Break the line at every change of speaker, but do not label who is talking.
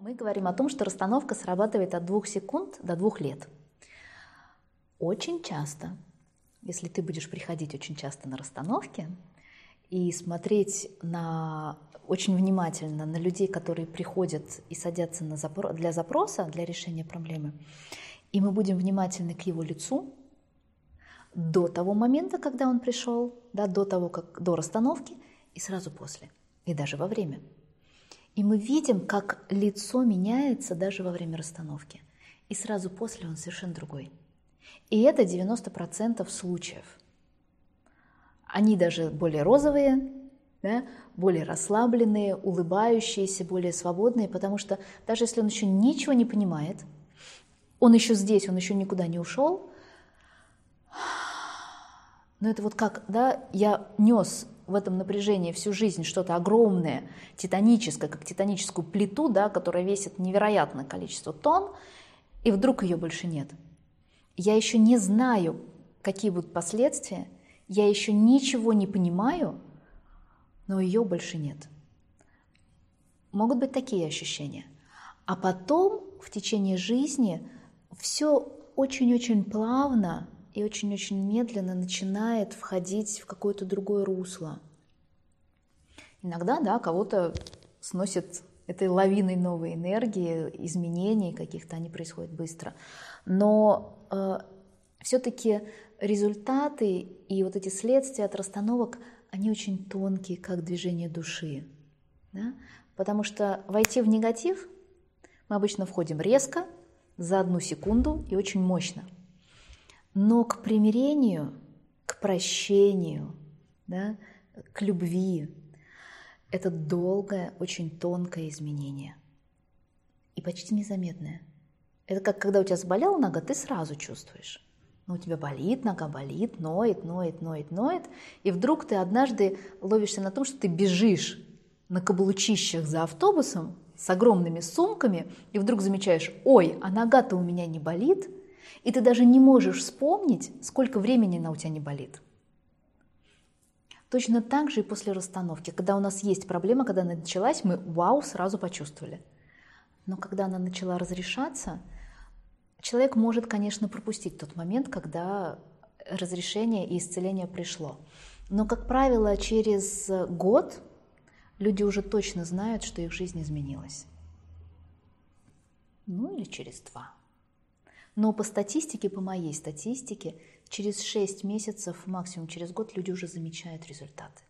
Мы говорим о том, что расстановка срабатывает от двух секунд до двух лет. Очень часто, если ты будешь приходить очень часто на расстановки и смотреть на, очень внимательно на людей, которые приходят и садятся на запро- для запроса, для решения проблемы, и мы будем внимательны к его лицу до того момента, когда он пришел, да, до того, как до расстановки, и сразу после, и даже во время. И мы видим, как лицо меняется даже во время расстановки. И сразу после он совершенно другой. И это 90% случаев. Они даже более розовые, да, более расслабленные, улыбающиеся, более свободные, потому что даже если он еще ничего не понимает, он еще здесь, он еще никуда не ушел, но это вот как, да, я нес в этом напряжении всю жизнь что-то огромное, титаническое, как титаническую плиту, да, которая весит невероятное количество тонн, и вдруг ее больше нет. Я еще не знаю, какие будут последствия, я еще ничего не понимаю, но ее больше нет. Могут быть такие ощущения. А потом в течение жизни все очень-очень плавно и очень-очень медленно начинает входить в какое-то другое русло. Иногда, да, кого-то сносит этой лавиной новой энергии, изменений каких-то, они происходят быстро. Но э, все-таки результаты и вот эти следствия от расстановок, они очень тонкие, как движение души. Да? Потому что войти в негатив мы обычно входим резко, за одну секунду и очень мощно – но к примирению, к прощению, да, к любви это долгое, очень тонкое изменение и почти незаметное. Это как когда у тебя заболела нога, ты сразу чувствуешь. Но у тебя болит, нога болит, ноет, ноет, ноет, ноет. И вдруг ты однажды ловишься на том, что ты бежишь на каблучищах за автобусом с огромными сумками, и вдруг замечаешь, ой, а нога-то у меня не болит – и ты даже не можешь вспомнить, сколько времени она у тебя не болит. Точно так же и после расстановки. Когда у нас есть проблема, когда она началась, мы вау сразу почувствовали. Но когда она начала разрешаться, человек может, конечно, пропустить тот момент, когда разрешение и исцеление пришло. Но, как правило, через год люди уже точно знают, что их жизнь изменилась. Ну или через два. Но по статистике, по моей статистике, через 6 месяцев, максимум через год люди уже замечают результаты.